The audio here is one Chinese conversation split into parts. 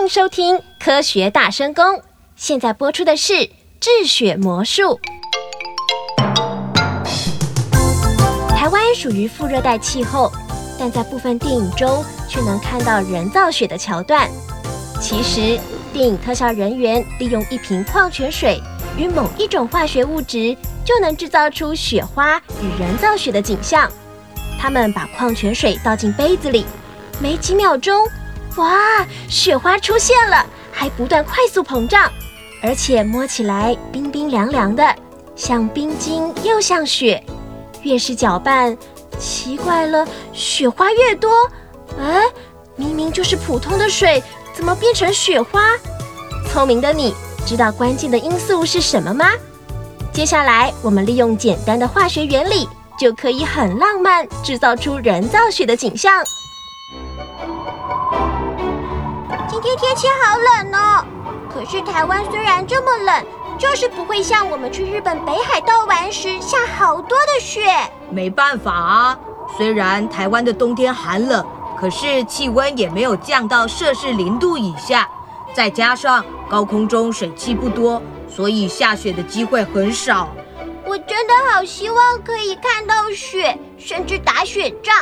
欢迎收听《科学大声公》，现在播出的是《治雪魔术》。台湾属于副热带气候，但在部分电影中却能看到人造雪的桥段。其实，电影特效人员利用一瓶矿泉水与某一种化学物质，就能制造出雪花与人造雪的景象。他们把矿泉水倒进杯子里，没几秒钟，哇，雪花出现了，还不断快速膨胀，而且摸起来冰冰凉凉的，像冰晶又像雪。越是搅拌，奇怪了，雪花越多。哎，明明就是普通的水，怎么变成雪花？聪明的你，知道关键的因素是什么吗？接下来，我们利用简单的化学原理。就可以很浪漫，制造出人造雪的景象。今天天气好冷哦，可是台湾虽然这么冷，就是不会像我们去日本北海道玩时下好多的雪。没办法啊，虽然台湾的冬天寒冷，可是气温也没有降到摄氏零度以下，再加上高空中水汽不多，所以下雪的机会很少。我真的好希望可以看到雪，甚至打雪仗。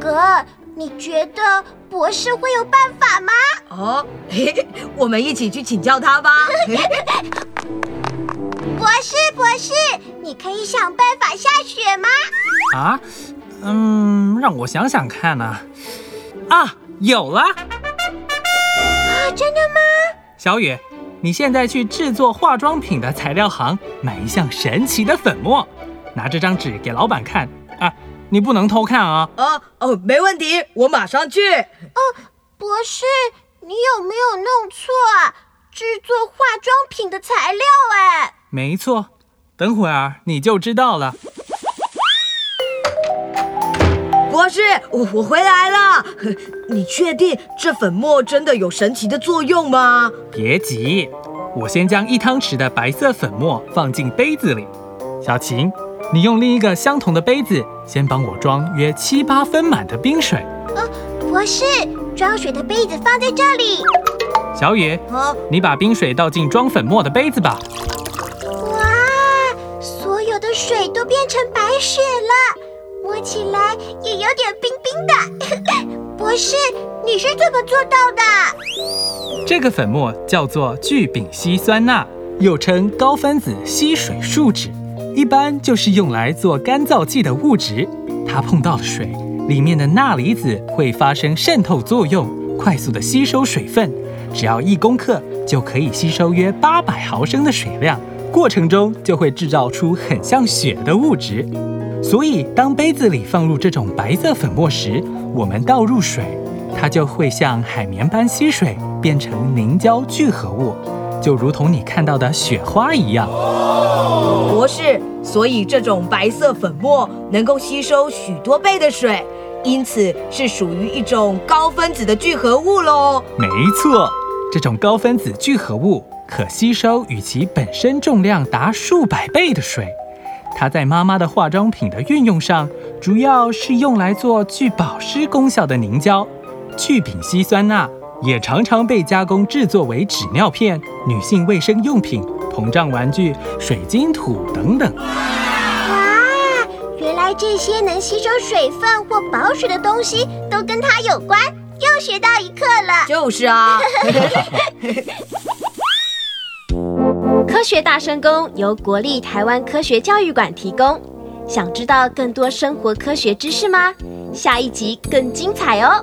哥，你觉得博士会有办法吗？哦，嘿我们一起去请教他吧。博士，博士，你可以想办法下雪吗？啊，嗯，让我想想看呢。啊，有了！啊，真的吗？小雨。你现在去制作化妆品的材料行买一项神奇的粉末，拿这张纸给老板看啊！你不能偷看啊！啊哦，没问题，我马上去。哦，博士，你有没有弄错啊？制作化妆品的材料？哎，没错，等会儿你就知道了。博士，我我回来了。你确定这粉末真的有神奇的作用吗？别急，我先将一汤匙的白色粉末放进杯子里。小琴，你用另一个相同的杯子，先帮我装约七八分满的冰水。呃，博士，装水的杯子放在这里。小雨，你把冰水倒进装粉末的杯子吧。哇，所有的水都变成白雪了。摸起来也有点冰冰的，博士，你是怎么做到的？这个粉末叫做聚丙烯酸钠，又称高分子吸水树脂，一般就是用来做干燥剂的物质。它碰到了水，里面的钠离子会发生渗透作用，快速的吸收水分。只要一公克就可以吸收约八百毫升的水量，过程中就会制造出很像雪的物质。所以，当杯子里放入这种白色粉末时，我们倒入水，它就会像海绵般吸水，变成凝胶聚合物，就如同你看到的雪花一样。博士，所以这种白色粉末能够吸收许多倍的水，因此是属于一种高分子的聚合物喽。没错，这种高分子聚合物可吸收与其本身重量达数百倍的水。它在妈妈的化妆品的运用上，主要是用来做具保湿功效的凝胶。聚丙烯酸钠也常常被加工制作为纸尿片、女性卫生用品、膨胀玩具、水晶土等等。哇，原来这些能吸收水分或保水的东西都跟它有关，又学到一课了。就是啊。科学大声公由国立台湾科学教育馆提供。想知道更多生活科学知识吗？下一集更精彩哦！